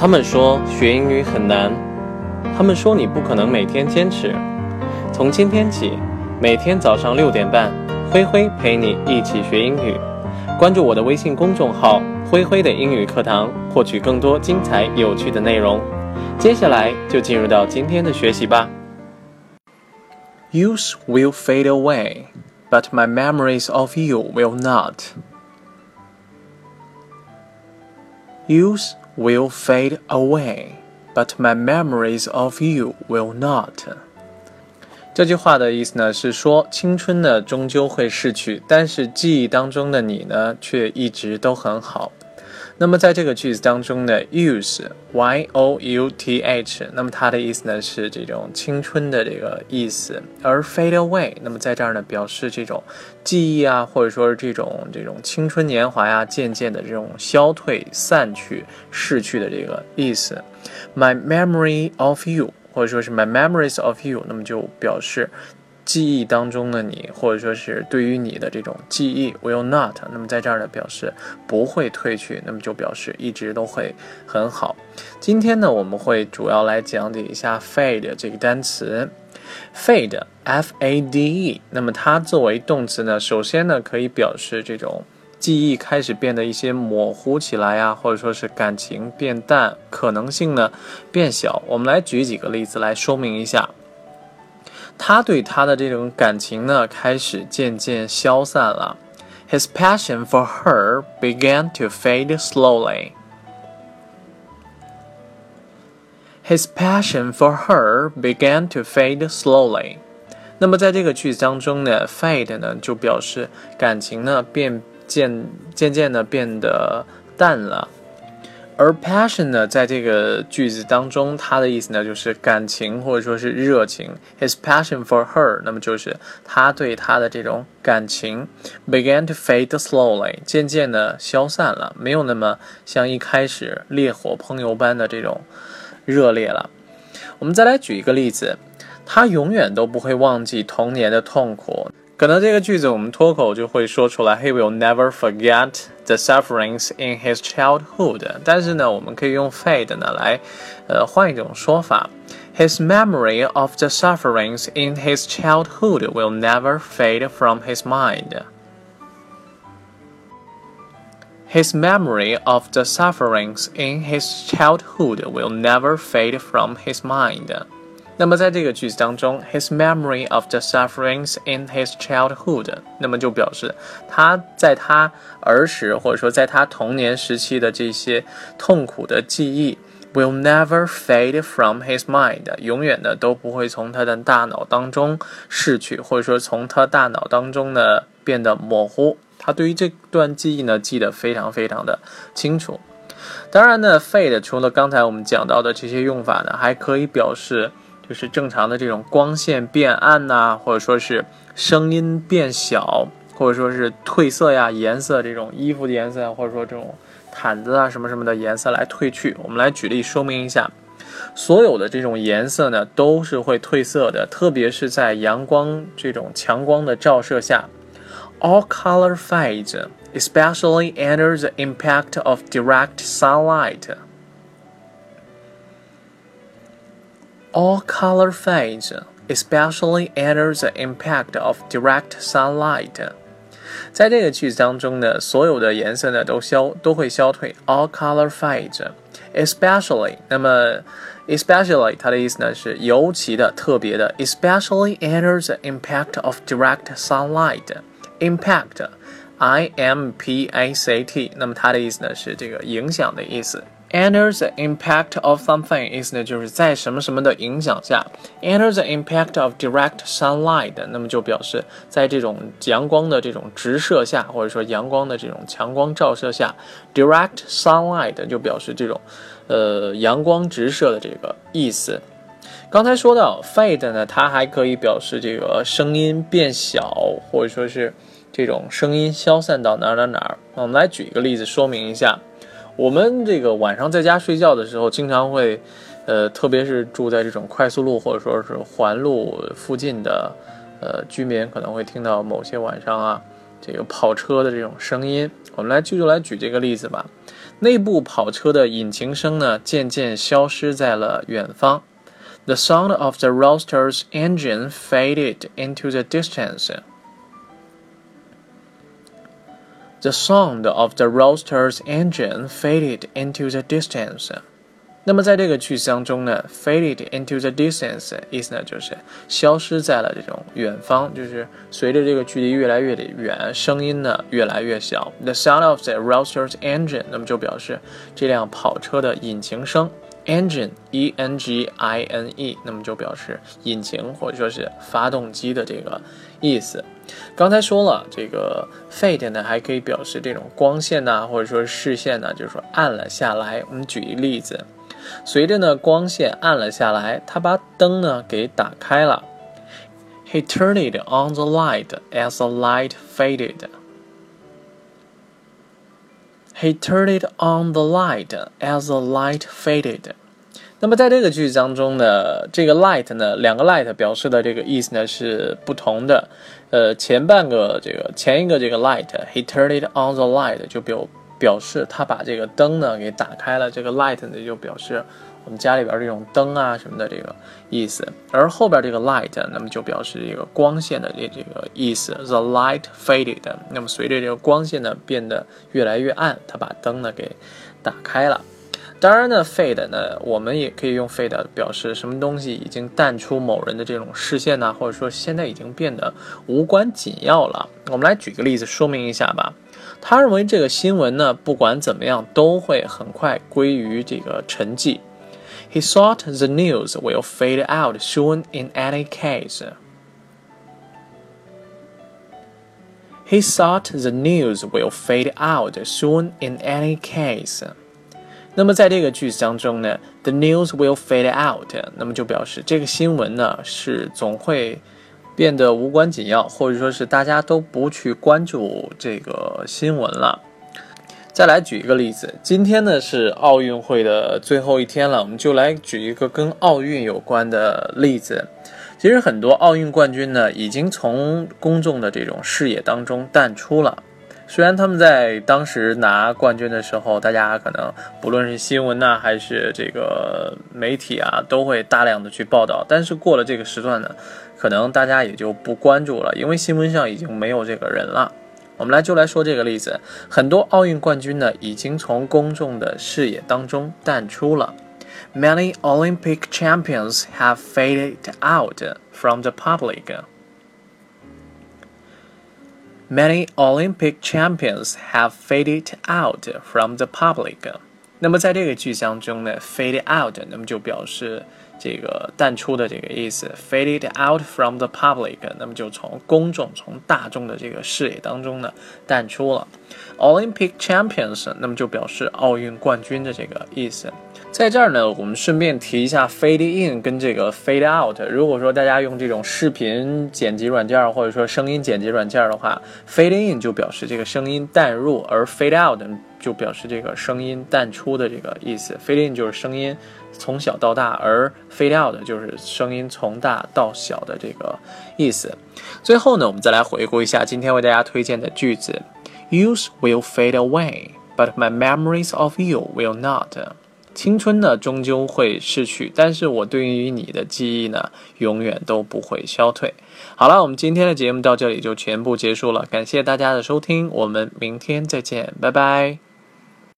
他们说学英语很难，他们说你不可能每天坚持。从今天起，每天早上六点半，灰灰陪你一起学英语。关注我的微信公众号“灰灰的英语课堂”，获取更多精彩有趣的内容。接下来就进入到今天的学习吧。Youth will fade away, but my memories of you will not. Youth will fade away, but my memories of you will not。这句话的意思呢是说，青春呢终究会逝去，但是记忆当中的你呢却一直都很好。那么在这个句子当中呢，use y o u t h，那么它的意思呢是这种青春的这个意思，而 fade away，那么在这儿呢表示这种记忆啊，或者说是这种这种青春年华呀，渐渐的这种消退、散去、逝去的这个意思。My memory of you，或者说是 my memories of you，那么就表示。记忆当中的你，或者说是对于你的这种记忆，will not。那么在这儿呢，表示不会褪去，那么就表示一直都会很好。今天呢，我们会主要来讲解一下 fade 这个单词。fade，f a d e。那么它作为动词呢，首先呢可以表示这种记忆开始变得一些模糊起来呀，或者说是感情变淡，可能性呢变小。我们来举几个例子来说明一下。他对她的这种感情呢，开始渐渐消散了。His passion for her began to fade slowly. His passion for her began to fade slowly. 那么在这个句子当中呢，fade 呢就表示感情呢变渐渐渐的变得淡了。而 passion 呢，在这个句子当中，它的意思呢就是感情或者说是热情。His passion for her，那么就是他对她的这种感情，began to fade slowly，渐渐的消散了，没有那么像一开始烈火烹油般的这种热烈了。我们再来举一个例子，他永远都不会忘记童年的痛苦。可能这个句子我们脱口就会说出来，He will never forget the sufferings in his childhood。但是呢，我们可以用 fade 呢来，呃，换一种说法，His memory of the sufferings in his childhood will never fade from his mind。His memory of the sufferings in his childhood will never fade from his mind。 那么在这个句子当中，his memory of the sufferings in his childhood，那么就表示他在他儿时或者说在他童年时期的这些痛苦的记忆，will never fade from his mind，永远的都不会从他的大脑当中逝去，或者说从他大脑当中呢变得模糊。他对于这段记忆呢记得非常非常的清楚。当然呢，fade 除了刚才我们讲到的这些用法呢，还可以表示。就是正常的这种光线变暗呐，或者说是声音变小，或者说是褪色呀，颜色这种衣服的颜色，或者说这种毯子啊什么什么的颜色来褪去。我们来举例说明一下，所有的这种颜色呢都是会褪色的，特别是在阳光这种强光的照射下。All color fades, especially under the impact of direct sunlight. All color fades, especially under the impact of direct sunlight。在这个句子当中呢，所有的颜色呢都消都会消退。All color fades, especially。那么，especially 它的意思呢是尤其的、特别的。Especially under the impact of direct sunlight。Impact, I M P A C T。那么它的意思呢是这个影响的意思。 Under the impact of something 意思呢，就是在什么什么的影响下。Under the impact of direct sunlight，那么就表示在这种阳光的这种直射下，或者说阳光的这种强光照射下。Direct sunlight 就表示这种，呃，阳光直射的这个意思。刚才说到 fade 呢，它还可以表示这个声音变小，或者说是这种声音消散到哪儿哪儿哪儿。我们来举一个例子说明一下。我们这个晚上在家睡觉的时候，经常会，呃，特别是住在这种快速路或者说是环路附近的，呃，居民可能会听到某些晚上啊，这个跑车的这种声音。我们来就就来举这个例子吧。内部跑车的引擎声呢，渐渐消失在了远方。The sound of the roadster's engine faded into the distance. The sound of the roaster's engine faded into the distance. 那么在这个句子当中呢，faded into the distance 意思呢就是消失在了这种远方，就是随着这个距离越来越的远，声音呢越来越小。The sound of the roaster's engine，那么就表示这辆跑车的引擎声。Engine e n g i n e，那么就表示引擎或者说是发动机的这个意思。刚才说了，这个 fade 呢还可以表示这种光线呐，或者说视线呢，就是说暗了下来。我们举一个例子，随着呢光线暗了下来，他把灯呢给打开了。He turned on the light as the light faded. He turned it on the light as the light faded. 那么在这个句子当中呢，这个 light 呢，两个 light 表示的这个意思呢是不同的。呃，前半个这个前一个这个 light，he turned it on the light 就表表示他把这个灯呢给打开了。这个 light 呢就表示我们家里边这种灯啊什么的这个意思。而后边这个 light，那么就表示这个光线的这这个意思。The light faded，那么随着这个光线呢变得越来越暗，他把灯呢给打开了。当然呢，fade 呢，我们也可以用 fade 表示什么东西已经淡出某人的这种视线呢，或者说现在已经变得无关紧要了。我们来举个例子说明一下吧。他认为这个新闻呢，不管怎么样都会很快归于这个沉寂。He thought the news will fade out soon in any case. He thought the news will fade out soon in any case. 那么在这个句子当中呢，the news will fade out，那么就表示这个新闻呢是总会变得无关紧要，或者说是大家都不去关注这个新闻了。 再来举一个例子，今天呢是奥运会的最后一天了，我们就来举一个跟奥运有关的例子。其实很多奥运冠军呢已经从公众的这种视野当中淡出了。虽然他们在当时拿冠军的时候，大家可能不论是新闻呐，还是这个媒体啊，都会大量的去报道。但是过了这个时段呢，可能大家也就不关注了，因为新闻上已经没有这个人了。我们来就来说这个例子，很多奥运冠军呢，已经从公众的视野当中淡出了。Many Olympic champions have faded out from the public. Many Olympic champions have faded out from the public。那么在这个句子当中呢，fade out，那么就表示 这个淡出的这个意思。faded out from the public，那么就从公众、从大众的这个视野当中呢淡出了。Olympic champions，那么就表示奥运冠军的这个意思。在这儿呢，我们顺便提一下 fade in 跟这个 fade out。如果说大家用这种视频剪辑软件或者说声音剪辑软件的话，fade in 就表示这个声音淡入，而 fade out 就表示这个声音淡出的这个意思。fade in 就是声音从小到大，而 fade out 就是声音从大到小的这个意思。最后呢，我们再来回顾一下今天为大家推荐的句子：Youth will fade away, but my memories of you will not. 青春呢，终究会逝去，但是我对于你的记忆呢，永远都不会消退。好了，我们今天的节目到这里就全部结束了，感谢大家的收听，我们明天再见，拜拜。